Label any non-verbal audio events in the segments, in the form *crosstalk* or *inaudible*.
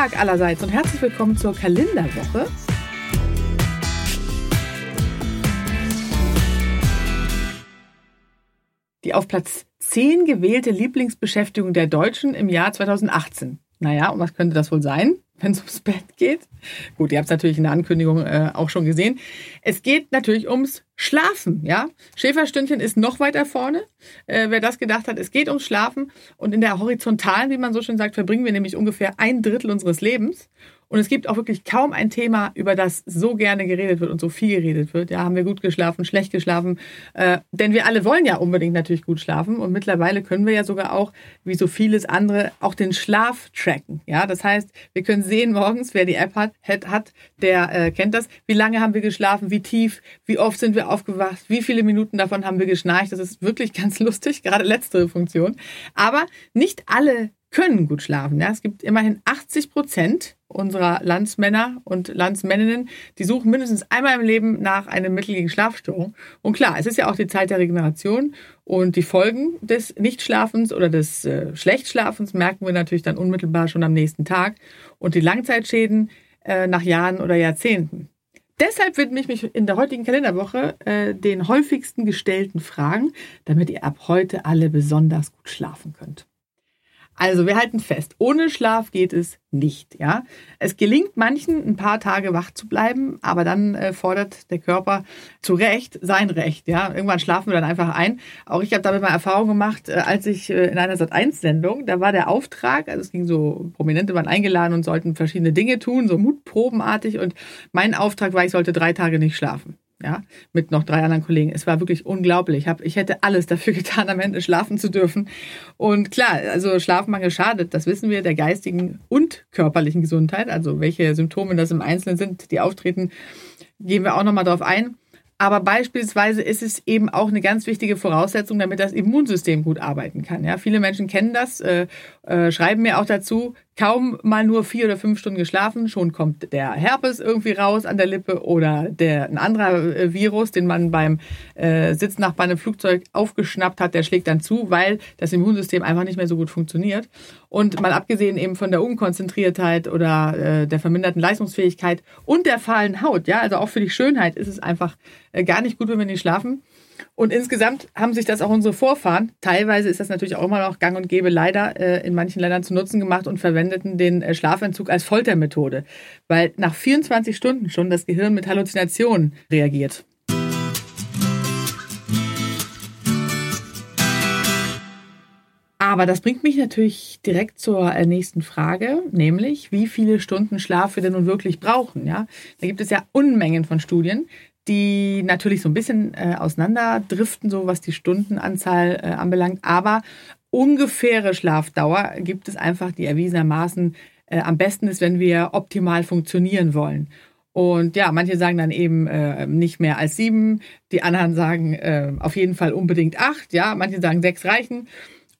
Tag allerseits und herzlich willkommen zur Kalenderwoche. Die auf Platz 10 gewählte Lieblingsbeschäftigung der Deutschen im Jahr 2018. Naja, und was könnte das wohl sein? Wenn es ums Bett geht. Gut, ihr habt es natürlich in der Ankündigung äh, auch schon gesehen. Es geht natürlich ums Schlafen, ja. Schäferstündchen ist noch weiter vorne. Äh, wer das gedacht hat, es geht ums Schlafen. Und in der Horizontalen, wie man so schön sagt, verbringen wir nämlich ungefähr ein Drittel unseres Lebens. Und es gibt auch wirklich kaum ein Thema, über das so gerne geredet wird und so viel geredet wird. Ja, haben wir gut geschlafen, schlecht geschlafen? Äh, denn wir alle wollen ja unbedingt natürlich gut schlafen. Und mittlerweile können wir ja sogar auch, wie so vieles andere, auch den Schlaf tracken. Ja, das heißt, wir können sehen morgens, wer die App hat, hat der äh, kennt das. Wie lange haben wir geschlafen? Wie tief? Wie oft sind wir aufgewacht? Wie viele Minuten davon haben wir geschnarcht? Das ist wirklich *laughs* ganz lustig, gerade letztere Funktion. Aber nicht alle können gut schlafen. Ja, es gibt immerhin 80 Prozent unserer Landsmänner und Landsmänninnen, die suchen mindestens einmal im Leben nach einem Mittel gegen Schlafstörung. Und klar, es ist ja auch die Zeit der Regeneration und die Folgen des Nichtschlafens oder des äh, Schlechtschlafens merken wir natürlich dann unmittelbar schon am nächsten Tag und die Langzeitschäden äh, nach Jahren oder Jahrzehnten. Deshalb widme ich mich in der heutigen Kalenderwoche äh, den häufigsten gestellten Fragen, damit ihr ab heute alle besonders gut schlafen könnt. Also wir halten fest, ohne Schlaf geht es nicht. Ja, es gelingt manchen ein paar Tage wach zu bleiben, aber dann äh, fordert der Körper zu Recht sein Recht. Ja, irgendwann schlafen wir dann einfach ein. Auch ich habe damit mal Erfahrung gemacht, äh, als ich äh, in einer Sat 1 Sendung, da war der Auftrag, also es ging so Prominente waren eingeladen und sollten verschiedene Dinge tun, so mutprobenartig. Und mein Auftrag war, ich sollte drei Tage nicht schlafen ja, mit noch drei anderen Kollegen. Es war wirklich unglaublich. Ich, hab, ich hätte alles dafür *laughs* getan, am Ende schlafen zu dürfen. Und klar, also Schlafmangel schadet, das wissen wir, der geistigen und körperlichen Gesundheit. Also welche Symptome das im Einzelnen sind, die auftreten, gehen wir auch nochmal drauf ein. Aber beispielsweise ist es eben auch eine ganz wichtige Voraussetzung, damit das Immunsystem gut arbeiten kann. Ja, viele Menschen kennen das, äh, äh, schreiben mir auch dazu, kaum mal nur vier oder fünf Stunden geschlafen, schon kommt der Herpes irgendwie raus an der Lippe oder der, ein anderer äh, Virus, den man beim äh, Sitznachbarn im Flugzeug aufgeschnappt hat, der schlägt dann zu, weil das Immunsystem einfach nicht mehr so gut funktioniert. Und mal abgesehen eben von der Unkonzentriertheit oder äh, der verminderten Leistungsfähigkeit und der fahlen Haut, ja, also auch für die Schönheit ist es einfach äh, gar nicht gut, wenn wir nicht schlafen. Und insgesamt haben sich das auch unsere Vorfahren, teilweise ist das natürlich auch immer noch gang und gäbe, leider äh, in manchen Ländern zu Nutzen gemacht und verwendeten den äh, Schlafentzug als Foltermethode, weil nach 24 Stunden schon das Gehirn mit Halluzinationen reagiert. Aber das bringt mich natürlich direkt zur äh, nächsten Frage, nämlich wie viele Stunden Schlaf wir denn nun wirklich brauchen. Ja, da gibt es ja Unmengen von Studien, die natürlich so ein bisschen äh, auseinanderdriften, so was die Stundenanzahl äh, anbelangt. Aber ungefähre Schlafdauer gibt es einfach, die erwiesenermaßen äh, am besten ist, wenn wir optimal funktionieren wollen. Und ja, manche sagen dann eben äh, nicht mehr als sieben, die anderen sagen äh, auf jeden Fall unbedingt acht, ja, manche sagen sechs reichen.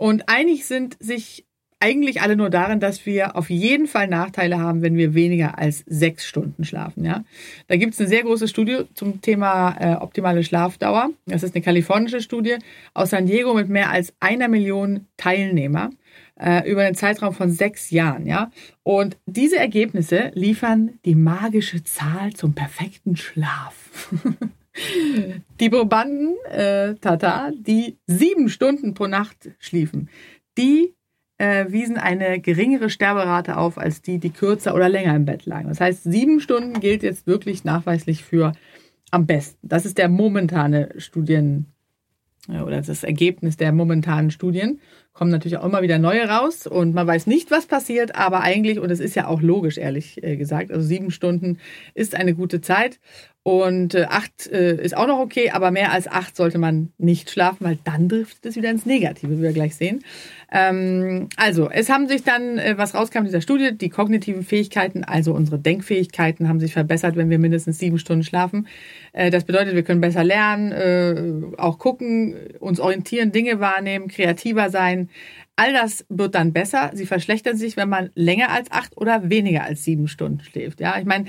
Und einig sind sich eigentlich alle nur darin, dass wir auf jeden Fall Nachteile haben, wenn wir weniger als sechs Stunden schlafen. Ja? Da gibt es eine sehr große Studie zum Thema äh, optimale Schlafdauer. Das ist eine kalifornische Studie aus San Diego mit mehr als einer Million Teilnehmer äh, über einen Zeitraum von sechs Jahren. Ja? Und diese Ergebnisse liefern die magische Zahl zum perfekten Schlaf. *laughs* die Probanden, äh, Tata, die sieben Stunden pro Nacht schliefen, die äh, wiesen eine geringere Sterberate auf als die, die kürzer oder länger im Bett lagen. Das heißt, sieben Stunden gilt jetzt wirklich nachweislich für am besten. Das ist der momentane Studien äh, oder das Ergebnis der momentanen Studien. Kommen natürlich auch immer wieder neue raus und man weiß nicht, was passiert, aber eigentlich, und es ist ja auch logisch, ehrlich äh, gesagt, also sieben Stunden ist eine gute Zeit und äh, acht äh, ist auch noch okay, aber mehr als acht sollte man nicht schlafen, weil dann driftet es wieder ins Negative, wie wir gleich sehen. Ähm, also, es haben sich dann, was rauskam in dieser Studie, die kognitiven Fähigkeiten, also unsere Denkfähigkeiten, haben sich verbessert, wenn wir mindestens sieben Stunden schlafen. Das bedeutet, wir können besser lernen, auch gucken, uns orientieren, Dinge wahrnehmen, kreativer sein, Denn all das wird dann besser. Sie verschlechtern sich, wenn man länger als acht oder weniger als sieben Stunden schläft. Ja, ich meine,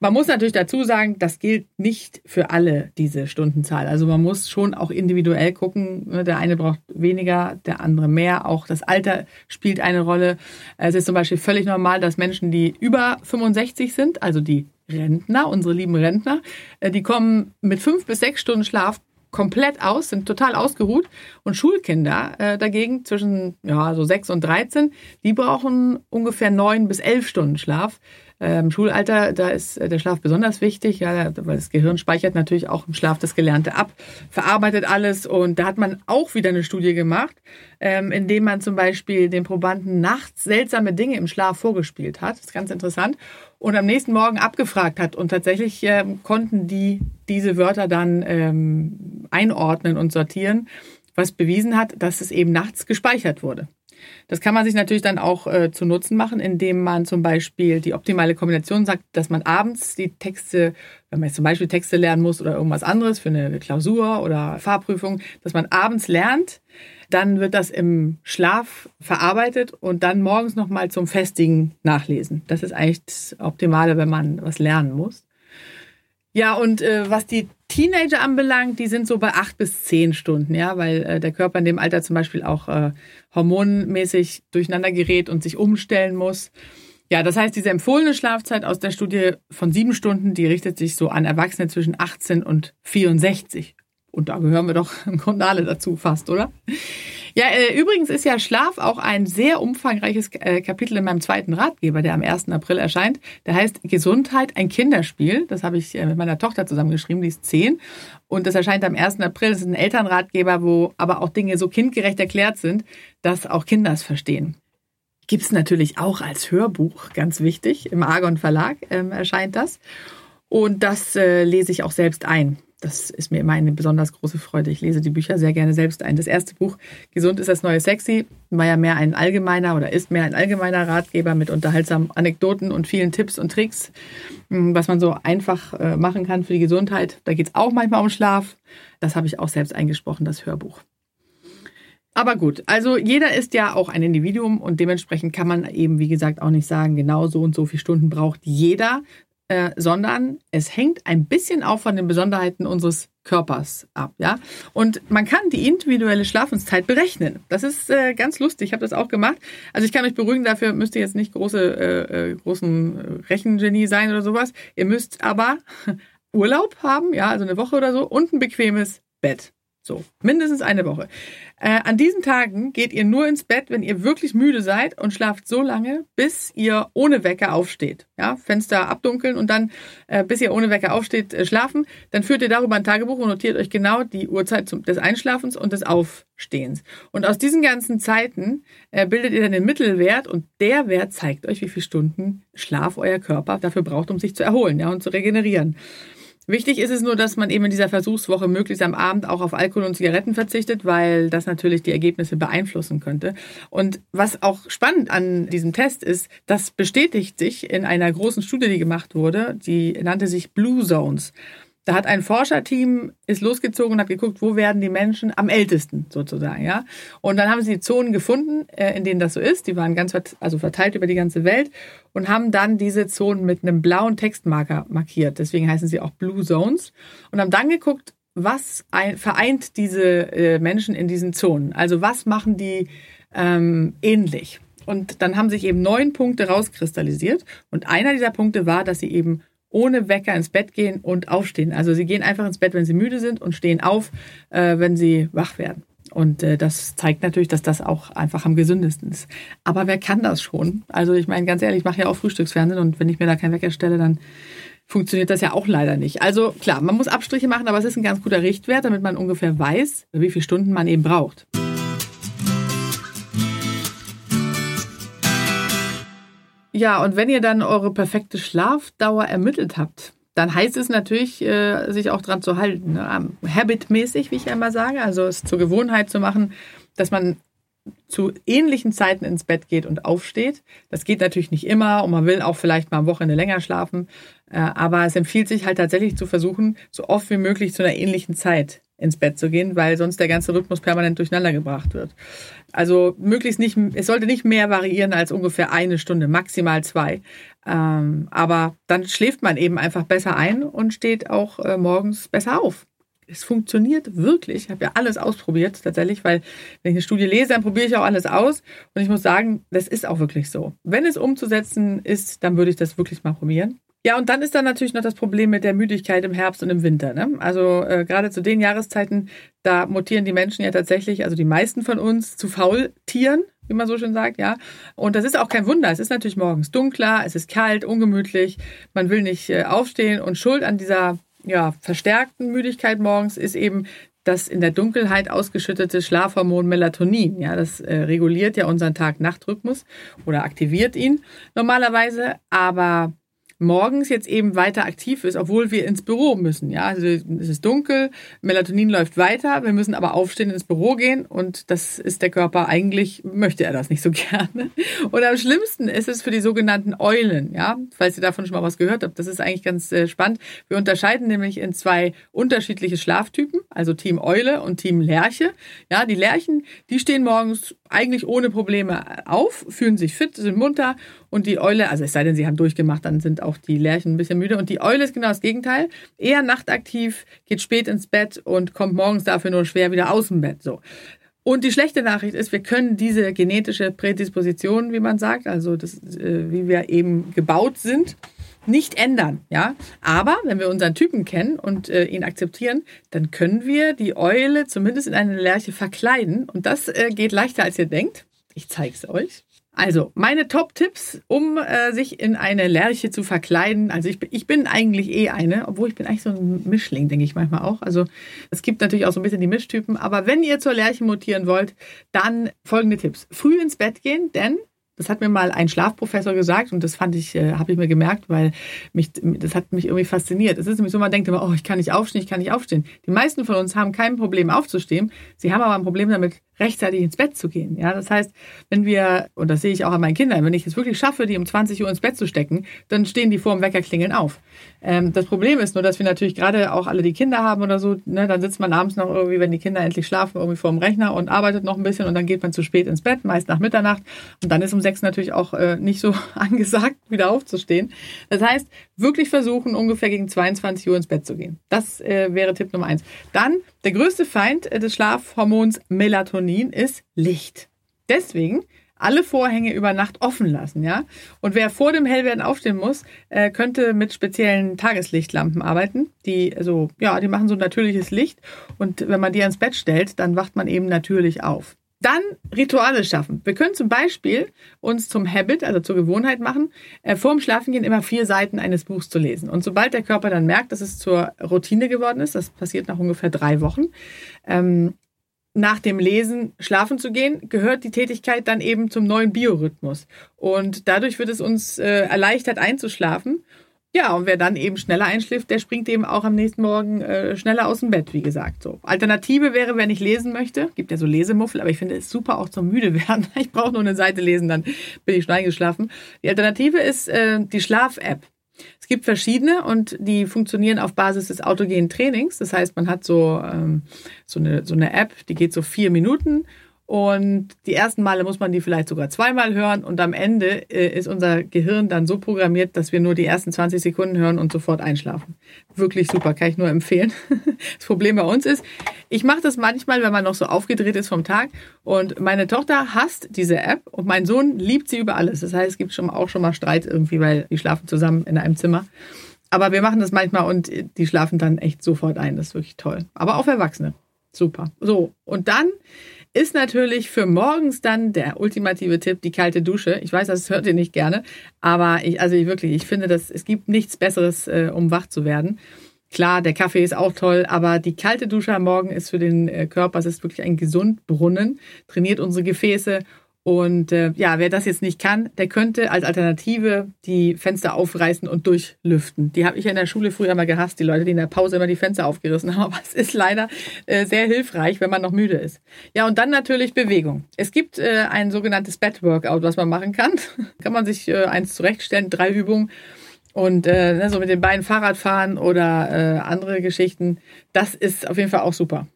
man muss natürlich dazu sagen, das gilt nicht für alle diese Stundenzahl. Also man muss schon auch individuell gucken. Ne, der eine braucht weniger, der andere mehr. Auch das Alter spielt eine Rolle. Es ist zum Beispiel völlig normal, dass Menschen, die über 65 sind, also die Rentner, unsere lieben Rentner, äh, die kommen mit fünf bis sechs Stunden Schlaf komplett aus, sind total ausgeruht. Und Schulkinder äh, dagegen zwischen ja, so 6 und 13, die brauchen ungefähr neun bis elf Stunden Schlaf. Im Schulalter, da ist äh, der Schlaf besonders wichtig, ja, weil das Gehirn speichert natürlich auch im Schlaf das Gelernte ab, verarbeitet alles. Und da hat man auch wieder eine Studie gemacht, ähm, indem man zum Beispiel den Probanden nachts seltsame Dinge im Schlaf vorgespielt hat. Das ist ganz interessant. Und am nächsten Morgen abgefragt hat. Und tatsächlich ähm, konnten die diese Wörter dann ähm, einordnen und sortieren, was bewiesen hat, dass es eben nachts gespeichert wurde. Das kann man sich natürlich dann auch äh, zu Nutzen machen, indem man zum Beispiel die optimale Kombination sagt, dass man abends die Texte, wenn man jetzt zum Beispiel Texte lernen muss oder irgendwas anderes für eine Klausur oder Fahrprüfung, dass man abends lernt, dann wird das im Schlaf verarbeitet und dann morgens nochmal zum Festigen nachlesen. Das ist eigentlich das Optimale, wenn man was lernen muss. Ja, und äh, was die Teenager anbelangt, die sind so bei acht bis zehn Stunden, ja, weil äh, der Körper in dem Alter zum Beispiel auch äh, hormonmäßig durcheinander gerät und sich umstellen muss. Ja, das heißt, diese empfohlene Schlafzeit aus der Studie von sieben Stunden, die richtet sich so an Erwachsene zwischen 18 und 64. Und da gehören wir doch *laughs* im Grunde alle dazu fast, oder? Ja, äh, übrigens ist ja Schlaf auch ein sehr umfangreiches äh, Kapitel in meinem zweiten Ratgeber, der am 1. April erscheint. Der heißt Gesundheit, ein Kinderspiel. Das habe ich äh, mit meiner Tochter zusammengeschrieben, die ist zehn. Und das erscheint am 1. April. Das ist ein Elternratgeber, wo aber auch Dinge so kindgerecht erklärt sind, dass auch Kinder es verstehen. Gibt es natürlich auch als Hörbuch, ganz wichtig. Im Argon Verlag ähm, erscheint das. Und das äh, lese ich auch selbst ein das ist mir immer eine besonders große Freude. Ich lese die Bücher sehr gerne selbst ein. Das erste Buch, Gesund ist das neue Sexy, war ja mehr ein allgemeiner oder ist mehr ein allgemeiner Ratgeber mit unterhaltsamen Anekdoten und vielen Tipps und Tricks, hm, was man so einfach äh, machen kann für die Gesundheit. Da geht es auch manchmal um Schlaf. Das habe ich auch selbst eingesprochen, das Hörbuch. Aber gut, also jeder ist ja auch ein Individuum und dementsprechend kann man eben, wie gesagt, auch nicht sagen, genau so und so viele Stunden braucht jeder, äh, sondern es hängt ein bisschen auch von den Besonderheiten unseres Körpers ab, ja. Und man kann die individuelle Schlafenszeit berechnen. Das ist äh, ganz lustig. Ich habe das auch gemacht. Also ich kann euch beruhigen, dafür müsst ihr jetzt nicht große, äh, äh großen Rechengenie sein oder sowas. Ihr müsst aber *laughs* Urlaub haben, ja, also eine Woche oder so und ein bequemes Bett. So, mindestens eine Woche. Äh, an diesen Tagen geht ihr nur ins Bett, wenn ihr wirklich müde seid und schlaft so lange, bis ihr ohne Wecker aufsteht. Ja, Fenster abdunkeln und dann, äh, bis ihr ohne Wecker aufsteht, äh, schlafen. Dann führt ihr darüber ein Tagebuch und notiert euch genau die Uhrzeit zum, des Einschlafens und des Aufstehens. Und aus diesen ganzen Zeiten äh, bildet ihr dann den Mittelwert und der Wert zeigt euch, wie viele Stunden Schlaf euer Körper dafür braucht, um sich zu erholen ja, und zu regenerieren. Wichtig ist es nur, dass man eben in dieser Versuchswoche möglichst am Abend auch auf Alkohol und Zigaretten verzichtet, weil das natürlich die Ergebnisse beeinflussen könnte. Und was auch spannend an diesem Test ist, das bestätigt sich in einer großen Studie, die gemacht wurde, die nannte sich Blue Zones. Da hat ein Forscherteam ist losgezogen und hat geguckt, wo werden die Menschen am ältesten sozusagen, ja. Und dann haben sie die Zonen gefunden, äh, in denen das so ist. Die waren ganz also verteilt über die ganze Welt und haben dann diese Zonen mit einem blauen Textmarker markiert. Deswegen heißen sie auch Blue Zones und haben dann geguckt, was ein, vereint diese äh, Menschen in diesen Zonen. Also was machen die ähm, ähnlich? Und dann haben sich eben neun Punkte rauskristallisiert. Und einer dieser Punkte war, dass sie eben ohne Wecker ins Bett gehen und aufstehen. Also sie gehen einfach ins Bett, wenn sie müde sind und stehen auf, äh, wenn sie wach werden. Und äh, das zeigt natürlich, dass das auch einfach am gesündesten ist. Aber wer kann das schon? Also ich meine, ganz ehrlich, ich mache ja auch Frühstücksfernsehen und wenn ich mir da keinen Wecker stelle, dann funktioniert das ja auch leider nicht. Also klar, man muss Abstriche machen, aber es ist ein ganz guter Richtwert, damit man ungefähr weiß, wie viele Stunden man eben braucht. Ja, und wenn ihr dann eure perfekte Schlafdauer ermittelt habt, dann heißt es natürlich, äh, sich auch dran zu halten. Ne? Habitmäßig, wie ich einmal sage, also es zur Gewohnheit zu machen, dass man zu ähnlichen Zeiten ins Bett geht und aufsteht. Das geht natürlich nicht immer und man will auch vielleicht mal am Wochenende länger schlafen. Äh, aber es empfiehlt sich halt tatsächlich zu versuchen, so oft wie möglich zu einer ähnlichen Zeit ins Bett zu gehen, weil sonst der ganze Rhythmus permanent durcheinander gebracht wird. Also möglichst nicht, es sollte nicht mehr variieren als ungefähr eine Stunde, maximal zwei. Ähm, aber dann schläft man eben einfach besser ein und steht auch äh, morgens besser auf. Es funktioniert wirklich. Ich habe ja alles ausprobiert tatsächlich, weil wenn ich eine Studie lese, dann probiere ich auch alles aus. Und ich muss sagen, das ist auch wirklich so. Wenn es umzusetzen ist, dann würde ich das wirklich mal probieren. Ja, und dann ist da natürlich noch das Problem mit der Müdigkeit im Herbst und im Winter. Ne? Also äh, gerade zu den Jahreszeiten, da mutieren die Menschen ja tatsächlich, also die meisten von uns, zu Faultieren, wie man so schön sagt, ja. Und das ist auch kein Wunder. Es ist natürlich morgens dunkler, es ist kalt, ungemütlich, man will nicht äh, aufstehen und Schuld an dieser ja, verstärkten Müdigkeit morgens ist eben das in der Dunkelheit ausgeschüttete Schlafhormon Melatonin. Ja, das äh, reguliert ja unseren Tag-Nacht-Rhythmus oder aktiviert ihn normalerweise, aber morgens jetzt eben weiter aktiv ist, obwohl wir ins Büro müssen. Ja, also es ist dunkel, Melatonin läuft weiter, wir müssen aber aufstehen ins Büro gehen und das ist der Körper eigentlich möchte er das nicht so *laughs* gerne. Und am schlimmsten ist es für die sogenannten Eulen. Ja, falls ihr davon schon mal was gehört habt, das ist eigentlich ganz äh, spannend. Wir unterscheiden nämlich in zwei unterschiedliche Schlaftypen, also Team Eule und Team Lerche. Ja, die Lerchen, die stehen morgens eigentlich ohne Probleme auf, fühlen sich fit, sind munter und die Eule, also es sei denn, sie haben durchgemacht, dann sind auch die Lerchen ein bisschen müde. Und die Eule ist genau das Gegenteil. Eher nachtaktiv, geht spät ins Bett und kommt morgens dafür nur schwer wieder aus dem Bett. So. Und die schlechte Nachricht ist, wir können diese genetische Prädisposition, wie man sagt, also das, äh, wie wir eben gebaut sind, nicht ändern, ja. Aber wenn wir unseren Typen kennen und äh, ihn akzeptieren, dann können wir die Eule zumindest in eine Lerche verkleiden und das äh, geht leichter als ihr denkt. Ich zeige es euch. Also, meine Top-Tipps, um äh, sich in eine Lerche zu verkleiden. Also, ich, ich bin eigentlich eh eine, obwohl ich bin eigentlich so ein Mischling, denke ich manchmal auch. Also, es gibt natürlich auch so ein bisschen die Mischtypen. Aber wenn ihr zur Lerche mutieren wollt, dann folgende Tipps. Früh ins Bett gehen, denn das hat mir mal ein Schlafprofessor gesagt und das fand ich, äh, habe ich mir gemerkt, weil mich, das hat mich irgendwie fasziniert. Es ist nämlich so, man denkt immer, oh, ich kann nicht aufstehen, ich kann nicht aufstehen. Die meisten von uns haben kein Problem aufzustehen. Sie haben aber ein Problem damit, rechtzeitig ins Bett zu gehen. Ja, das heißt, wenn wir, und das sehe ich auch an meinen Kindern, wenn ich es wirklich schaffe, die um 20 Uhr ins Bett zu stecken, dann stehen die vor dem Wecker klingeln auf. Ähm, das Problem ist nur, dass wir natürlich gerade auch alle die Kinder haben oder so, ne, dann sitzt man abends noch irgendwie, wenn die Kinder endlich schlafen, irgendwie vor dem Rechner und arbeitet noch ein bisschen und dann geht man zu spät ins Bett, meist nach Mitternacht und dann ist um sechs natürlich auch äh, nicht so *laughs* angesagt, wieder aufzustehen. Das heißt, wirklich versuchen, ungefähr gegen 22 Uhr ins Bett zu gehen. Das äh, wäre Tipp Nummer eins. Dann, der größte Feind äh, des Schlafhormons Melatonin ist Licht. Deswegen alle Vorhänge über Nacht offen lassen, ja. Und wer vor dem Hellwerden aufstehen muss, äh, könnte mit speziellen Tageslichtlampen arbeiten. Die, also, ja, die machen so natürliches Licht. Und wenn man die ans Bett stellt, dann wacht man eben natürlich auf. Dann Rituale schaffen. Wir können zum Beispiel uns zum Habit, also zur Gewohnheit machen, äh, vor dem Schlafengehen immer vier Seiten eines Buchs zu lesen. Und sobald der Körper dann merkt, dass es zur Routine geworden ist, das passiert nach ungefähr drei Wochen, ähm, nach dem Lesen schlafen zu gehen, gehört die Tätigkeit dann eben zum neuen Biorhythmus. Und dadurch wird es uns äh, erleichtert einzuschlafen ja, und wer dann eben schneller einschläft, der springt eben auch am nächsten Morgen äh, schneller aus dem Bett, wie gesagt. So. Alternative wäre, wenn ich lesen möchte, gibt ja so Lesemuffel, aber ich finde es super auch zum müde *laughs* werden. Ich brauche nur eine Seite lesen, dann bin ich schon eingeschlafen. Die Alternative ist äh, die Schlaf-App. Es gibt verschiedene und die funktionieren auf Basis des autogenen Trainings. Das heißt, man hat so, ähm, so, eine, so eine App, die geht so vier Minuten und die ersten Male muss man die vielleicht sogar zweimal hören und am Ende äh, ist unser Gehirn dann so programmiert, dass wir nur die ersten 20 Sekunden hören und sofort einschlafen. Wirklich super, kann ich nur empfehlen. *laughs* Das Problem bei uns ist, ich mache das manchmal, wenn man noch so aufgedreht ist vom Tag und meine Tochter hasst diese App und mein Sohn liebt sie über alles. Das heißt, es gibt schon auch schon mal Streit irgendwie, weil die schlafen zusammen in einem Zimmer. Aber wir machen das manchmal und die schlafen dann echt sofort ein. Das ist wirklich toll. Aber auch Erwachsene. Super. So, und dann ist natürlich für morgens dann der ultimative Tipp, die kalte Dusche. Ich weiß, das hört ihr nicht gerne, aber ich, also ich wirklich, ich finde, dass es gibt nichts Besseres, äh, um wach zu werden. Klar, der Kaffee ist auch toll, aber die kalte Dusche am Morgen ist für den äh, Körper, es ist wirklich ein Gesundbrunnen, trainiert unsere Gefäße und äh, ja, wer das jetzt nicht kann, der könnte als Alternative die Fenster aufreißen und durchlüften. Die habe ich ja in der Schule früher mal gehasst, die Leute, die in der Pause immer die Fenster aufgerissen *laughs* haben. Aber es ist leider äh, sehr hilfreich, wenn man noch müde ist. Ja, und dann natürlich Bewegung. Es gibt äh, ein sogenanntes Bed-Workout, was man machen kann. *laughs* kann man sich äh, eins zurechtstellen, drei Übungen. Und äh, ne, so mit den Beinen Fahrrad fahren oder äh, andere Geschichten, das ist auf jeden Fall auch super.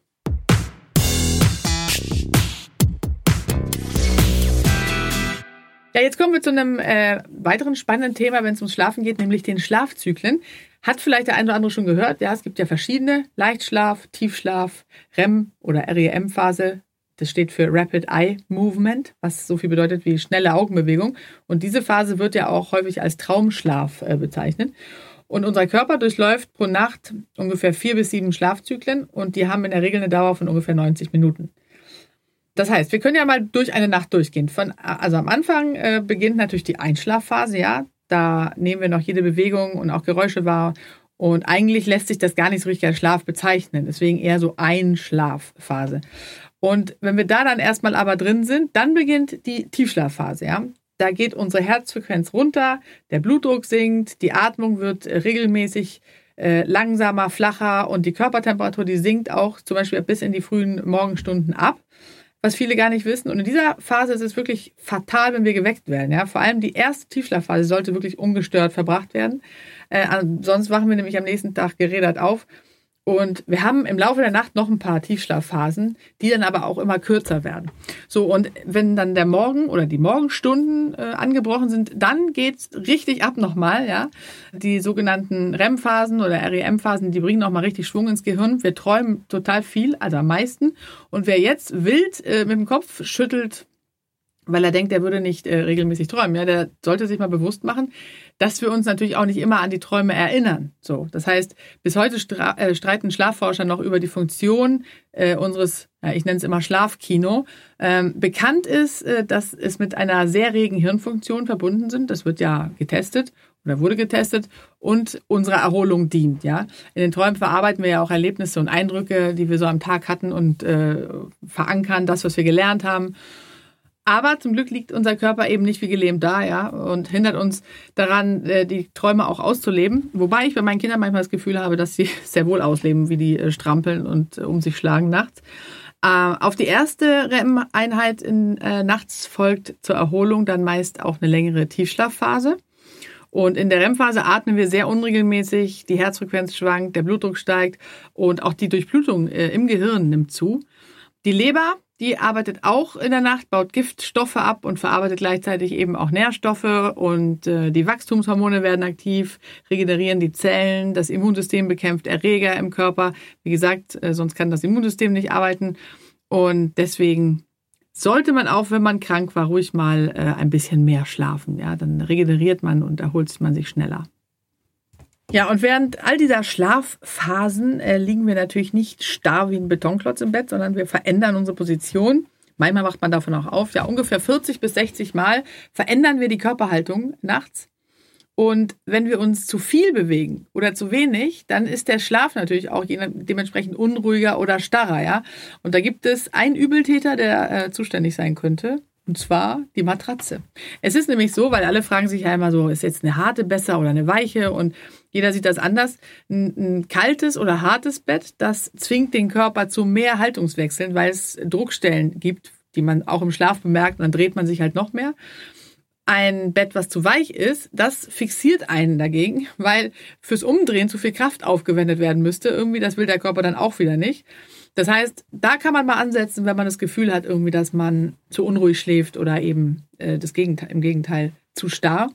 Ja, jetzt kommen wir zu einem äh, weiteren spannenden Thema, wenn es ums Schlafen geht, nämlich den Schlafzyklen. Hat vielleicht der eine oder andere schon gehört. Ja, es gibt ja verschiedene. Leichtschlaf, Tiefschlaf, REM oder REM-Phase. Das steht für Rapid Eye Movement, was so viel bedeutet wie schnelle Augenbewegung. Und diese Phase wird ja auch häufig als Traumschlaf äh, bezeichnet. Und unser Körper durchläuft pro Nacht ungefähr vier bis sieben Schlafzyklen und die haben in der Regel eine Dauer von ungefähr 90 Minuten. Das heißt, wir können ja mal durch eine Nacht durchgehen. Von, also am Anfang äh, beginnt natürlich die Einschlafphase, ja. Da nehmen wir noch jede Bewegung und auch Geräusche wahr. Und eigentlich lässt sich das gar nicht so richtig als Schlaf bezeichnen. Deswegen eher so Einschlafphase. Und wenn wir da dann erstmal aber drin sind, dann beginnt die Tiefschlafphase, ja. Da geht unsere Herzfrequenz runter, der Blutdruck sinkt, die Atmung wird regelmäßig äh, langsamer, flacher und die Körpertemperatur, die sinkt auch zum Beispiel bis in die frühen Morgenstunden ab was viele gar nicht wissen. Und in dieser Phase ist es wirklich fatal, wenn wir geweckt werden. Ja? Vor allem die erste Tiefschlafphase sollte wirklich ungestört verbracht werden. Äh, sonst wachen wir nämlich am nächsten Tag gerädert auf. Und wir haben im Laufe der Nacht noch ein paar Tiefschlafphasen, die dann aber auch immer kürzer werden. So, und wenn dann der Morgen oder die Morgenstunden äh, angebrochen sind, dann geht's richtig ab nochmal, ja. Die sogenannten REM-Phasen oder REM-Phasen, die bringen nochmal richtig Schwung ins Gehirn. Wir träumen total viel, also am meisten. Und wer jetzt wild äh, mit dem Kopf schüttelt, weil er denkt, er würde nicht äh, regelmäßig träumen. Ja, der sollte sich mal bewusst machen, dass wir uns natürlich auch nicht immer an die Träume erinnern. So, das heißt, bis heute äh, streiten Schlafforscher noch über die Funktion äh, unseres, ja, ich nenne es immer Schlafkino. Ähm, bekannt ist, äh, dass es mit einer sehr regen Hirnfunktion verbunden sind. Das wird ja getestet oder wurde getestet und unserer Erholung dient. Ja, in den Träumen verarbeiten wir ja auch Erlebnisse und Eindrücke, die wir so am Tag hatten und äh, verankern das, was wir gelernt haben. Aber zum Glück liegt unser Körper eben nicht wie gelähmt da, ja, und hindert uns daran, äh, die Träume auch auszuleben. Wobei ich bei meinen Kindern manchmal das Gefühl habe, dass sie *laughs* sehr wohl ausleben, wie die äh, strampeln und äh, um sich schlagen nachts. Auf die erste REM-Einheit nachts folgt zur Erholung dann meist auch eine längere Tiefschlafphase. Und in der REM-Phase atmen wir sehr unregelmäßig, die Herzfrequenz schwankt, der Blutdruck steigt und auch die Durchblutung im Gehirn nimmt zu. Die Leber die arbeitet auch in der Nacht, baut Giftstoffe ab und verarbeitet gleichzeitig eben auch Nährstoffe und äh, die Wachstumshormone werden aktiv, regenerieren die Zellen, das Immunsystem bekämpft Erreger im Körper. Wie gesagt, äh, sonst kann das Immunsystem nicht arbeiten und deswegen sollte man auch, wenn man krank war, ruhig mal äh, ein bisschen mehr schlafen. Ja, dann regeneriert man und erholt man sich schneller. Ja, und während all dieser Schlafphasen äh, liegen wir natürlich nicht starr wie ein Betonklotz im Bett, sondern wir verändern unsere Position. Manchmal wacht man davon auch auf. Ja, ungefähr 40 bis 60 Mal verändern wir die Körperhaltung nachts. Und wenn wir uns zu viel bewegen oder zu wenig, dann ist der Schlaf natürlich auch dementsprechend unruhiger oder starrer, ja. Und da gibt es einen Übeltäter, der äh, zuständig sein könnte. Und zwar die Matratze. Es ist nämlich so, weil alle fragen sich ja immer so, ist jetzt eine harte besser oder eine weiche? Und jeder sieht das anders. Ein, ein, kaltes oder hartes Bett, das zwingt den Körper zu mehr Haltungswechseln, weil es Druckstellen gibt, die man auch im Schlaf bemerkt und dann dreht man sich halt noch mehr. Ein Bett, was zu weich ist, das fixiert einen dagegen, weil fürs Umdrehen zu viel Kraft aufgewendet werden müsste. Irgendwie, das will der Körper dann auch wieder nicht. Das heißt, da kann man mal ansetzen, wenn man das Gefühl hat, irgendwie, dass man zu unruhig schläft oder eben äh, das Gegenteil, im Gegenteil zu starr.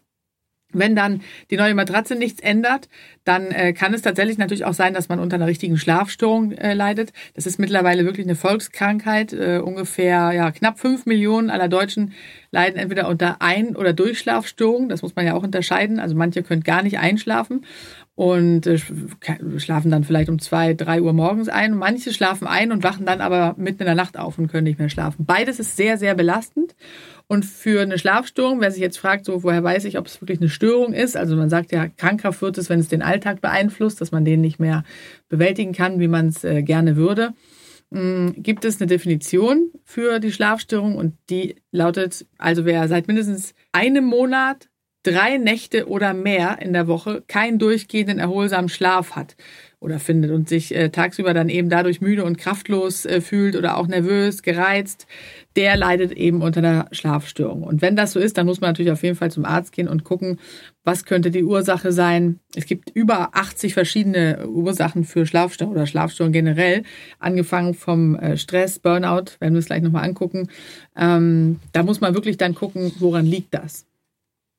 Wenn dann die neue Matratze nichts ändert, dann äh, kann es tatsächlich natürlich auch sein, dass man unter einer richtigen Schlafstörung äh, leidet. Das ist mittlerweile wirklich eine Volkskrankheit. Äh, ungefähr ja, knapp fünf Millionen aller Deutschen leiden entweder unter Ein- oder Durchschlafstörungen. Das muss man ja auch unterscheiden. Also manche können gar nicht einschlafen und äh, schlafen dann vielleicht um zwei, drei Uhr morgens ein. Manche schlafen ein und wachen dann aber mitten in der Nacht auf und können nicht mehr schlafen. Beides ist sehr, sehr belastend. Und für eine Schlafstörung, wer sich jetzt fragt, so woher weiß ich, ob es wirklich eine Störung ist, also man sagt ja, krankhaft wird es, wenn es den Alltag beeinflusst, dass man den nicht mehr bewältigen kann, wie man es äh, gerne würde, mh, mm, gibt es eine Definition für die Schlafstörung? Und die lautet, also wer seit mindestens einem Monat drei Nächte oder mehr in der Woche keinen durchgehenden erholsamen Schlaf hat oder findet und sich äh, tagsüber dann eben dadurch müde und kraftlos äh, fühlt oder auch nervös, gereizt, der leidet eben unter einer Schlafstörung. Und wenn das so ist, dann muss man natürlich auf jeden Fall zum Arzt gehen und gucken, was könnte die Ursache sein. Es gibt über 80 verschiedene Ursachen für Schlafstörungen oder Schlafstörungen generell, angefangen vom äh, Stress, Burnout, werden wir es gleich nochmal angucken. Ähm, da muss man wirklich dann gucken, woran liegt das.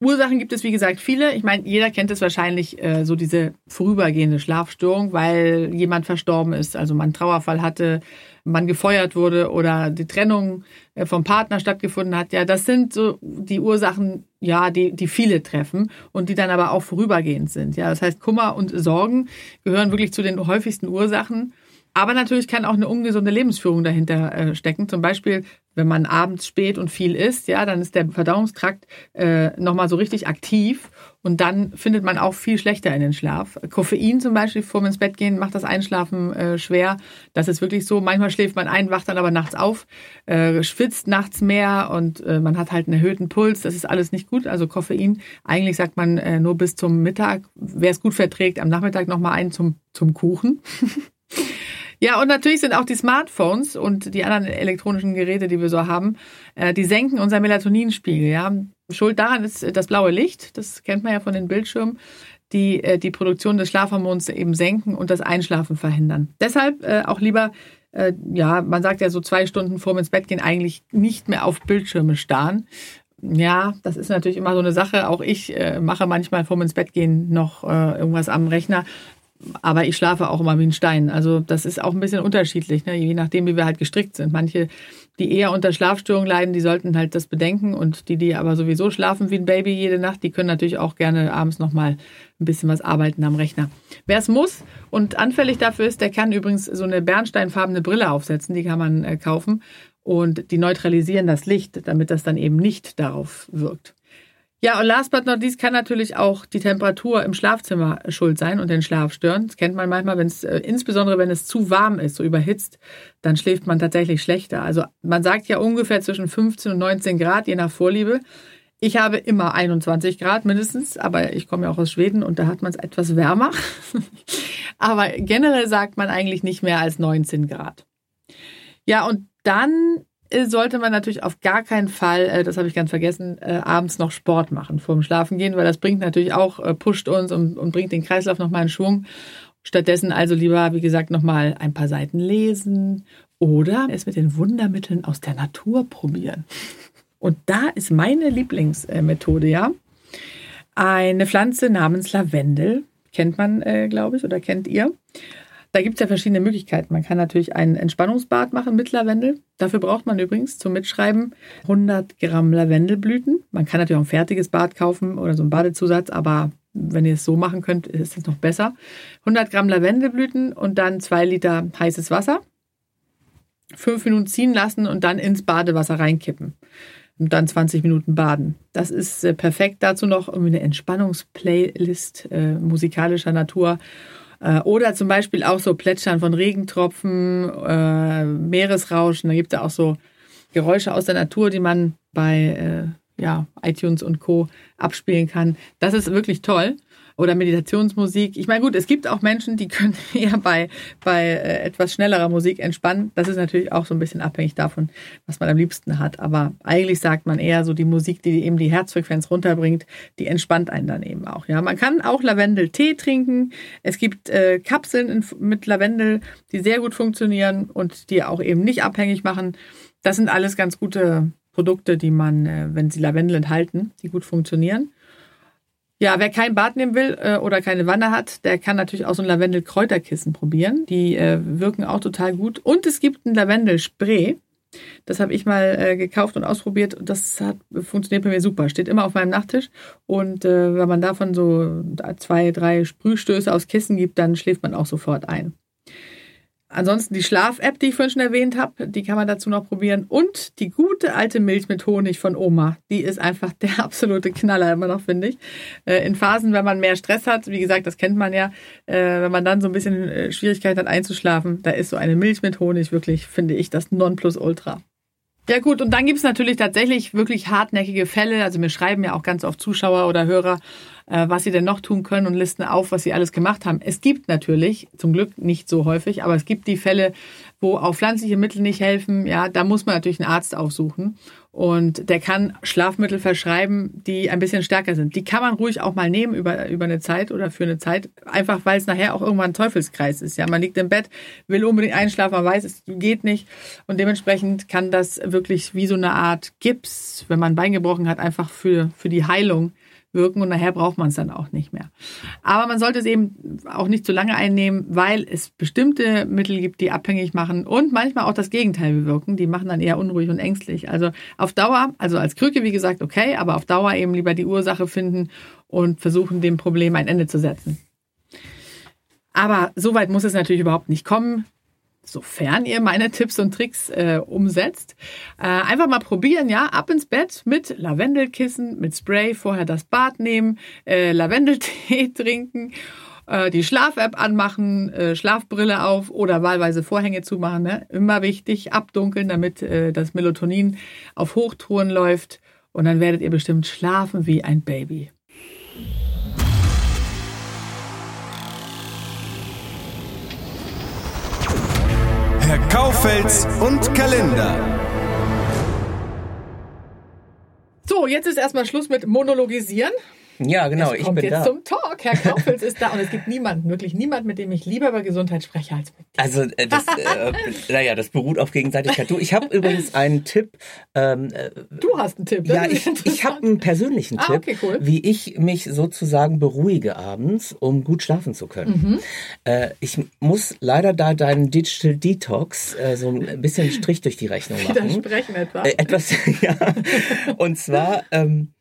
Ursachen gibt es, wie gesagt, viele. Ich meine, jeder kennt es wahrscheinlich, äh, so diese vorübergehende Schlafstörung, weil jemand verstorben ist, also man einen Trauerfall hatte, man gefeuert wurde oder die Trennung äh, vom Partner stattgefunden hat. Ja, das sind so die Ursachen, ja, die, die viele treffen und die dann aber auch vorübergehend sind. Ja, das heißt, Kummer und Sorgen gehören wirklich zu den häufigsten Ursachen. Aber natürlich kann auch eine ungesunde Lebensführung dahinter äh, stecken. Zum Beispiel, wenn man abends spät und viel isst, ja, dann ist der Verdauungstrakt äh, nochmal so richtig aktiv und dann findet man auch viel schlechter in den Schlaf. Koffein zum Beispiel vorm ins Bett gehen macht das Einschlafen äh, schwer. Das ist wirklich so. Manchmal schläft man ein, wacht dann aber nachts auf, äh, schwitzt nachts mehr und äh, man hat halt einen erhöhten Puls. Das ist alles nicht gut. Also Koffein, eigentlich sagt man äh, nur bis zum Mittag. Wer es gut verträgt, am Nachmittag nochmal einen zum, zum Kuchen. *laughs* Ja, und natürlich sind auch die Smartphones und die anderen elektronischen Geräte, die wir so haben, äh, die senken unser Melatoninspiegel. Ja. Schuld daran ist das blaue Licht, das kennt man ja von den Bildschirmen, die äh, die Produktion des Schlafhormons eben senken und das Einschlafen verhindern. Deshalb äh, auch lieber ja, man sagt ja so zwei Stunden vorm ins Bett gehen eigentlich nicht mehr auf Bildschirme starren. Ja, das ist natürlich immer so eine Sache. Auch ich äh, mache manchmal vorm ins Bett gehen noch äh, irgendwas am Rechner aber ich schlafe auch immer wie ein Stein. Also das ist auch ein bisschen unterschiedlich, ne? je nachdem, wie wir halt gestrickt sind. Manche, die eher unter Schlafstörungen leiden, die sollten halt das bedenken. Und die, die aber sowieso schlafen wie ein Baby jede Nacht, die können natürlich auch gerne abends nochmal ein bisschen was arbeiten am Rechner. Wer es muss und anfällig dafür ist, der kann übrigens so eine bernsteinfarbene Brille aufsetzen. Die kann man äh, kaufen. Und die neutralisieren das Licht, damit das dann eben nicht darauf wirkt. Ja, und last but not least kann natürlich auch die Temperatur im Schlafzimmer schuld sein und den Schlaf stören. Das kennt man manchmal, wenn es, äh, insbesondere wenn es zu warm ist, so überhitzt, dann schläft man tatsächlich schlechter. Also man sagt ja ungefähr zwischen 15 und 19 Grad, je nach Vorliebe. Ich habe immer 21 Grad mindestens, aber ich komme ja auch aus Schweden und da hat man es etwas wärmer. *laughs* aber generell sagt man eigentlich nicht mehr als 19 Grad. Ja, und dann sollte man natürlich auf gar keinen Fall, äh, das habe ich ganz vergessen, äh, abends noch Sport machen vor dem Schlafen gehen, weil das bringt natürlich auch, äh, pusht uns und, und bringt den Kreislauf nochmal in Schwung. Stattdessen also lieber, wie gesagt, nochmal ein paar Seiten lesen oder es mit den Wundermitteln aus der Natur probieren. Und da ist meine Lieblingsmethode, ja. Eine Pflanze namens Lavendel. Kennt man, äh, glaube ich, oder kennt ihr? Da gibt es ja verschiedene Möglichkeiten. Man kann natürlich ein Entspannungsbad machen mit Lavendel. Dafür braucht man übrigens zum Mitschreiben 100 Gramm Lavendelblüten. Man kann natürlich auch ein fertiges Bad kaufen oder so einen Badezusatz, aber wenn ihr es so machen könnt, ist es noch besser. 100 Gramm Lavendelblüten und dann 2 Liter heißes Wasser. Fünf Minuten ziehen lassen und dann ins Badewasser reinkippen. Und dann 20 Minuten baden. Das ist äh, perfekt. Dazu noch eine Entspannungsplaylist äh, musikalischer Natur oder zum Beispiel auch so Plätschern von Regentropfen, äh, Meeresrauschen. Da gibt es ja auch so Geräusche aus der Natur, die man bei äh, ja, iTunes und Co. abspielen kann. Das ist wirklich toll oder Meditationsmusik. Ich meine, gut, es gibt auch Menschen, die *laughs* können eher bei, bei äh, etwas schnellerer Musik entspannen. Das ist natürlich auch so ein bisschen abhängig davon, was man am liebsten hat. Aber eigentlich sagt man eher so die Musik, die eben die Herzfrequenz runterbringt, die entspannt einen dann eben auch. Ja, man kann auch Lavendel-Tee trinken. Es gibt äh, Kapseln in, mit Lavendel, die sehr gut funktionieren und die auch eben nicht abhängig machen. Das sind alles ganz gute Produkte, die man, äh, wenn sie Lavendel enthalten, die gut funktionieren. Ja, wer kein Bad nehmen will äh, oder keine Wanne hat, der kann natürlich auch so ein Lavendel-Kräuterkissen probieren. Die äh, wirken auch total gut. Und es gibt ein Lavendel-Spray. Das habe ich mal äh, gekauft und ausprobiert. Das hat, funktioniert bei mir super. Steht immer auf meinem Nachttisch. Und äh, wenn man davon so zwei, drei Sprühstöße aus Kissen gibt, dann schläft man auch sofort ein. Ansonsten die Schlaf-App, die ich vorhin schon erwähnt habe, die kann man dazu noch probieren. Und die gute alte Milch mit Honig von Oma, die ist einfach der *laughs* absolute Knaller immer noch, finde ich. Äh, in Phasen, wenn man mehr Stress hat, wie gesagt, das kennt man ja, äh, wenn man dann so ein bisschen äh, Schwierigkeit hat einzuschlafen, da ist so eine Milch mit Honig wirklich, finde ich, das Nonplusultra. Ja gut, und dann gibt's natürlich tatsächlich wirklich hartnäckige Fälle. Also mir schreiben ja auch ganz oft Zuschauer oder Hörer, äh, was sie denn noch tun können und listen auf, was sie alles gemacht haben. Es gibt natürlich, zum Glück nicht so häufig, aber es gibt die Fälle, wo auch pflanzliche Mittel nicht helfen. Ja, da muss man natürlich einen Arzt aufsuchen. Und der kann Schlafmittel verschreiben, die ein bisschen stärker sind. Die kann man ruhig auch mal nehmen über, über eine Zeit oder für eine Zeit, einfach weil es nachher auch irgendwann ein Teufelskreis ist. Ja, man liegt im Bett, will unbedingt einschlafen, man weiß, es geht nicht. Und dementsprechend kann das wirklich wie so eine Art Gips, wenn man ein Bein gebrochen hat, einfach für, für die Heilung wirken und nachher braucht man es dann auch nicht mehr. Aber man sollte es eben auch nicht zu lange einnehmen, weil es bestimmte Mittel gibt, die abhängig machen und manchmal auch das Gegenteil bewirken. Die machen dann eher unruhig und ängstlich. Also auf Dauer, also als Krücke, wie gesagt, okay, aber auf Dauer eben lieber die Ursache finden und versuchen, dem Problem ein Ende zu setzen. Aber so weit muss es natürlich überhaupt nicht kommen sofern ihr meine Tipps und Tricks äh, umsetzt. Äh, einfach mal probieren, ja, ab ins Bett mit Lavendelkissen, mit Spray, vorher das Bad nehmen, äh, Lavendeltee *laughs* trinken, äh, die Schlaf-App anmachen, äh, Schlafbrille auf oder wahlweise Vorhänge zumachen. Ne? Immer wichtig, abdunkeln, damit äh, das Melatonin auf Hochtouren läuft und dann werdet ihr bestimmt schlafen wie ein Baby. Herr Kaufels und Kalender. So, jetzt ist erstmal Schluss mit Monologisieren. Ja, genau, es ich kommt bin jetzt da. zum Talk. Herr Kaufels ist da und es gibt niemanden, wirklich niemanden, mit dem ich lieber über Gesundheit spreche als mit dir. Also äh, das, äh, *laughs* naja, das beruht auf Gegenseitigkeit. Du, ich habe übrigens einen Tipp. Ähm, äh, Du hast einen Tipp. das ja, ich, ich habe einen persönlichen Ah, Tipp, okay, cool. wie ich mich sozusagen beruhige abends, um gut schlafen zu können. Mhm. Äh, ich muss leider da deinen Digital Detox äh, so ein bisschen Strich durch die Rechnung *laughs* machen. Widersprechen etwa. Äh, etwas, *laughs* ja. Und zwar, ähm,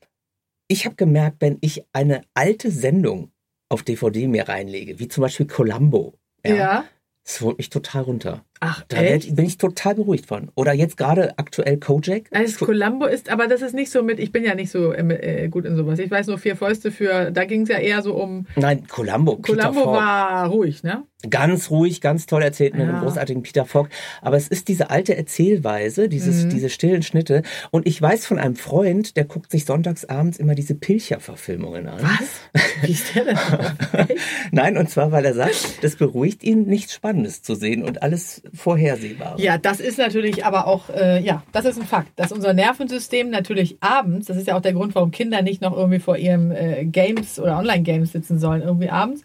ich habe gemerkt, wenn ich eine alte Sendung auf DVD mir reinlege, wie zum Beispiel Columbo, ja. das holt mich total runter. Ach, Da echt? bin ich total beruhigt von. Oder jetzt gerade aktuell Kojak. Also Columbo ist, aber das ist nicht so mit, ich bin ja nicht so äh, gut in sowas. Ich weiß nur vier Fäuste für, da ging es ja eher so um, Nein, Columbo. Columbo war ruhig, ne? Ganz ruhig, ganz toll erzählt mit Ja. dem großartigen Peter Falk. Aber es ist diese alte Erzählweise, dieses, Mhm. diese stillen Schnitte. Und ich weiß von einem Freund, der guckt sich sonntags abends immer diese Pilcher-Verfilmungen an. Was? Wie ist der denn? *laughs* Nein, und zwar, weil er sagt, das beruhigt ihn, nichts Spannendes zu sehen und alles vorhersehbar. Ja, das ist natürlich aber auch, äh, ja, das ist ein Fakt, dass unser Nervensystem natürlich abends, das ist ja auch der Grund, warum Kinder nicht noch irgendwie vor ihrem äh, Games oder Online-Games sitzen sollen, irgendwie abends,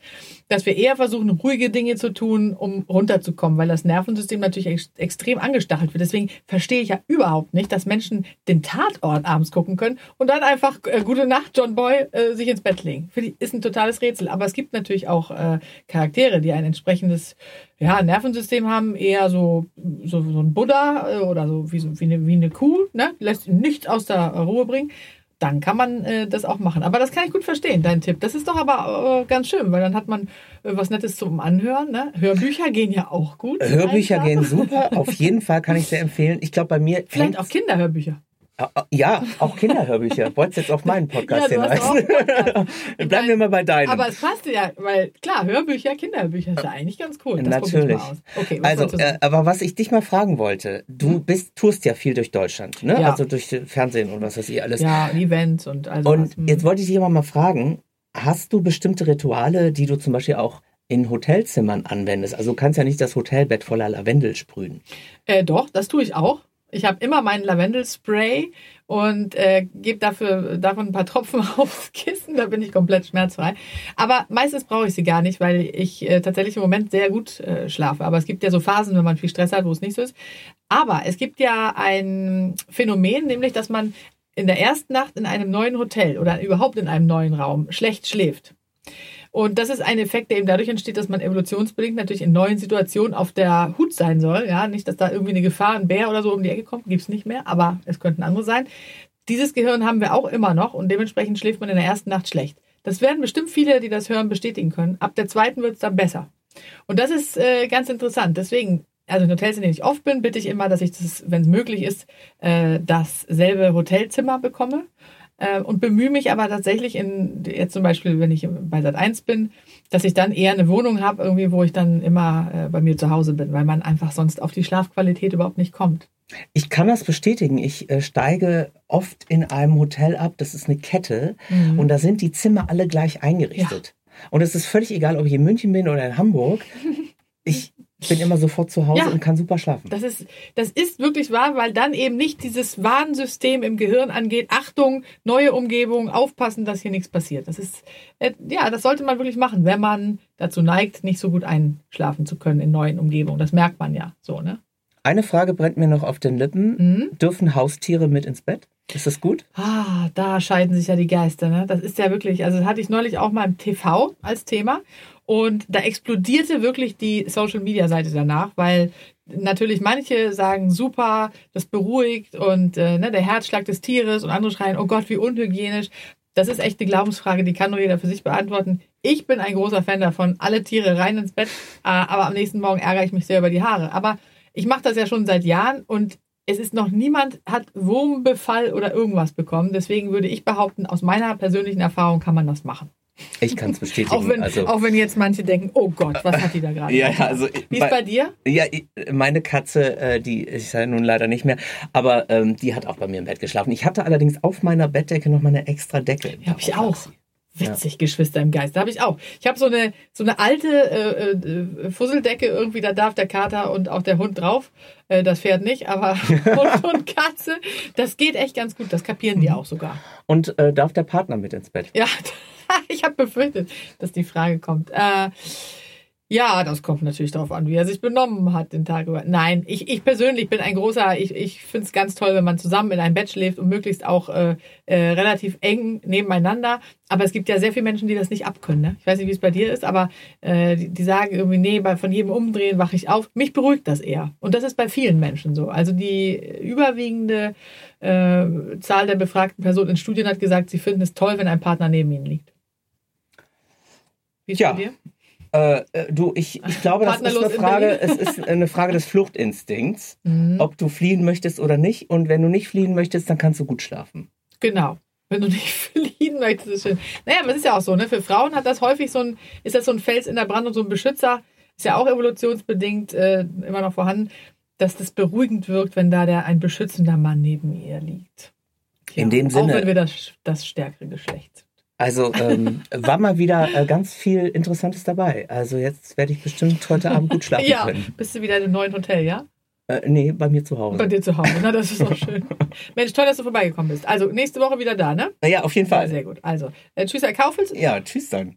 dass wir eher versuchen, ruhige Dinge zu tun, um runterzukommen, weil das Nervensystem natürlich ex extrem angestachelt wird. Deswegen verstehe ich ja überhaupt nicht, dass Menschen den Tatort abends gucken können und dann einfach äh, Gute Nacht, John Boy, äh, sich ins Bett legen. Finde ich, ist ein totales Rätsel. Aber es gibt natürlich auch äh, Charaktere, die ein entsprechendes ja, Nervensystem haben, eher so, so, so ein Buddha äh, oder so wie, so wie, eine, wie eine Kuh, ne? lässt ihn nicht aus der Ruhe bringen. Dann kann man äh, das auch machen. Aber das kann ich gut verstehen, dein Tipp. Das ist doch aber äh, ganz schön, weil dann hat man äh, was Nettes zum Anhören. Ne? Hörbücher gehen ja auch gut. Hörbücher gehen super. *laughs* Auf jeden Fall kann ich sehr empfehlen. Ich glaube, bei mir. Vielleicht auch Kinderhörbücher. Ah, ah, Ja, auch Kinderhörbücher. Wolltest jetzt auf meinen Podcast Ja, hinweisen? *laughs* Bleiben wir mal bei deinem. Aber es passt ja, weil klar, Hörbücher, Kinderhörbücher ist ja eigentlich ganz cool. Das Natürlich. Mal aus. Okay, was Also, äh, aber was ich dich mal fragen wollte, du bist, tust ja viel durch Deutschland, ne? Ja. Also durch Fernsehen und was weiß ich alles. ja, und Events und also Und jetzt wollte ich dich aber mal fragen, hast du bestimmte Rituale, die du zum Beispiel auch in Hotelzimmern anwendest? Also du kannst ja nicht das Hotelbett voller Lavendel sprühen. Äh, doch, das tue ich auch. Ich habe immer meinen Lavendelspray und äh, gebe dafür davon ein paar Tropfen *laughs* aufs Kissen. Da bin ich komplett schmerzfrei. Aber meistens brauche ich sie gar nicht, weil ich äh, tatsächlich im Moment sehr gut äh, schlafe. Aber es gibt ja so Phasen, wenn man viel Stress hat, wo es nicht so ist. Aber es gibt ja ein Phänomen, nämlich, dass man in der ersten Nacht in einem neuen Hotel oder überhaupt in einem neuen Raum schlecht schläft. Und das ist ein Effekt, der eben dadurch entsteht, dass man evolutionsbedingt natürlich in neuen Situationen auf der Hut sein soll. Ja, nicht, dass da irgendwie eine Gefahr, ein Bär oder so um die Ecke kommt, gibt's nicht mehr, aber es könnten andere sein. Dieses Gehirn haben wir auch immer noch und dementsprechend schläft man in der ersten Nacht schlecht. Das werden bestimmt viele, die das hören, bestätigen können. Ab der zweiten wird's dann besser. Und das ist äh, ganz interessant. Deswegen, also in Hotels, in denen ich oft bin, bitte ich immer, dass ich das, wenn es möglich ist, äh, dasselbe Hotelzimmer bekomme. Äh, und bemühe mich aber tatsächlich in, jetzt zum Beispiel, wenn ich bei Sat 1 bin, dass ich dann eher eine Wohnung habe, irgendwie, wo ich dann immer äh, bei mir zu Hause bin, weil man einfach sonst auf die Schlafqualität überhaupt nicht kommt. Ich kann das bestätigen. Ich äh, steige oft in einem Hotel ab. Das ist eine Kette. Mhm. Und da sind die Zimmer alle gleich eingerichtet. Und es ist völlig egal, ob ich in München bin oder in Hamburg. Ich bin immer sofort zu Hause Ja. und kann super schlafen. Das ist, das ist wirklich wahr, weil dann eben nicht dieses Warnsystem im Gehirn angeht. Achtung, neue Umgebung, aufpassen, dass hier nichts passiert. Das ist, äh, ja, das sollte man wirklich machen, wenn man dazu neigt, nicht so gut einschlafen zu können in neuen Umgebungen. Das merkt man ja so, ne? Eine Frage brennt mir noch auf den Lippen. Mhm. Dürfen Haustiere mit ins Bett? Ist das gut? Ah, da scheiden sich ja die Geister, ne? Das ist ja wirklich, also das hatte ich neulich auch mal im TV als Thema. Und da explodierte wirklich die Social Media Seite danach, weil natürlich manche sagen super, das beruhigt und äh, ne, der Herzschlag des Tieres und andere schreien, oh Gott, wie unhygienisch. Das ist echt eine Glaubensfrage, die kann nur jeder für sich beantworten. Ich bin ein großer Fan davon, alle Tiere rein ins Bett, äh, aber am nächsten Morgen ärgere ich mich sehr über die Haare. Aber ich mache das ja schon seit Jahren und es ist noch niemand hat Wurmbefall oder irgendwas bekommen. Deswegen würde ich behaupten, aus meiner persönlichen Erfahrung kann man das machen. Ich kann es bestätigen. Auch wenn, also, auch wenn jetzt manche denken, oh Gott, was hat die da gerade? ja, ja, also Wie ist bei dir? Ja, meine Katze, äh, die ist ja nun leider nicht mehr, aber ähm, die hat auch bei mir im Bett geschlafen. Ich hatte allerdings auf meiner Bettdecke noch mal eine extra Decke. Ja, hab ich auch. Witzig, Geschwister im Geist. Da habe ich auch. Ich habe so eine, so eine alte äh, äh, Fusseldecke irgendwie, da darf der Kater und auch der Hund drauf. Äh, das Pferd nicht, aber *laughs* Hund und Katze, das geht echt ganz gut. Das kapieren Mhm. die auch sogar. Und äh, darf der Partner mit ins Bett? Ja, *laughs* ich habe befürchtet, dass die Frage kommt. Äh, ja, das kommt natürlich darauf an, wie er sich benommen hat den Tag über. Nein, ich, ich persönlich bin ein großer, ich, ich finde es ganz toll, wenn man zusammen in einem Bett schläft und möglichst auch äh, äh, relativ eng nebeneinander. Aber es gibt ja sehr viele Menschen, die das nicht abkönnen. Ne? Ich weiß nicht, wie es bei dir ist, aber äh, die, die sagen irgendwie, nee, bei, von jedem Umdrehen wache ich auf. Mich beruhigt das eher. Und das ist bei vielen Menschen so. Also die überwiegende äh, Zahl der befragten Personen in Studien hat gesagt, sie finden es toll, wenn ein Partner neben ihnen liegt. Wie ist Ja. bei dir? Äh, äh, du, ich, ich glaube, das ist eine in Frage, es ist eine Frage des Fluchtinstinkts, Mhm. ob du fliehen möchtest oder nicht. Und wenn du nicht fliehen möchtest, dann kannst du gut schlafen. Genau. Wenn du nicht *laughs* fliehen möchtest, ist schön. Naja, aber es ist ja auch so, ne? Für Frauen hat das häufig so ein, ist das so ein Fels in der Brandung, so ein Beschützer, ist ja auch evolutionsbedingt äh, immer noch vorhanden, dass das beruhigend wirkt, wenn da der ein beschützender Mann neben ihr liegt. In dem Auch Sinne- wenn wir das, das stärkere Geschlecht. Also ähm, war mal wieder äh, ganz viel Interessantes dabei. Also jetzt werde ich bestimmt heute Abend gut schlafen Ja, können. bist du wieder in einem neuen Hotel, ja? Äh, nee, bei mir zu Hause. Bei dir zu Hause, na, das ist auch schön. *laughs* Mensch, toll, dass du vorbeigekommen bist. Also, nächste Woche wieder da, ne? Ja, auf jeden Ja, Fall. sehr gut. Also, äh, tschüss, Herr Kaufels. Ja, tschüss dann.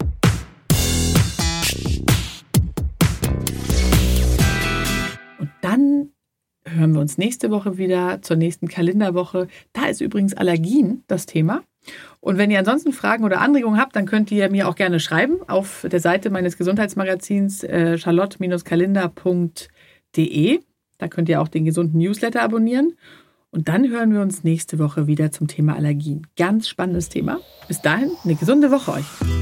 Und dann hören wir uns nächste Woche wieder zur nächsten Kalenderwoche. Da ist übrigens Allergien das Thema. Und wenn ihr ansonsten Fragen oder Anregungen habt, dann könnt ihr mir auch gerne schreiben auf der Seite meines Gesundheitsmagazins äh, charlotte-kalender.de. Da könnt ihr auch den gesunden Newsletter abonnieren. Und dann hören wir uns nächste Woche wieder zum Thema Allergien. Ganz spannendes Thema. Bis dahin, eine gesunde Woche euch.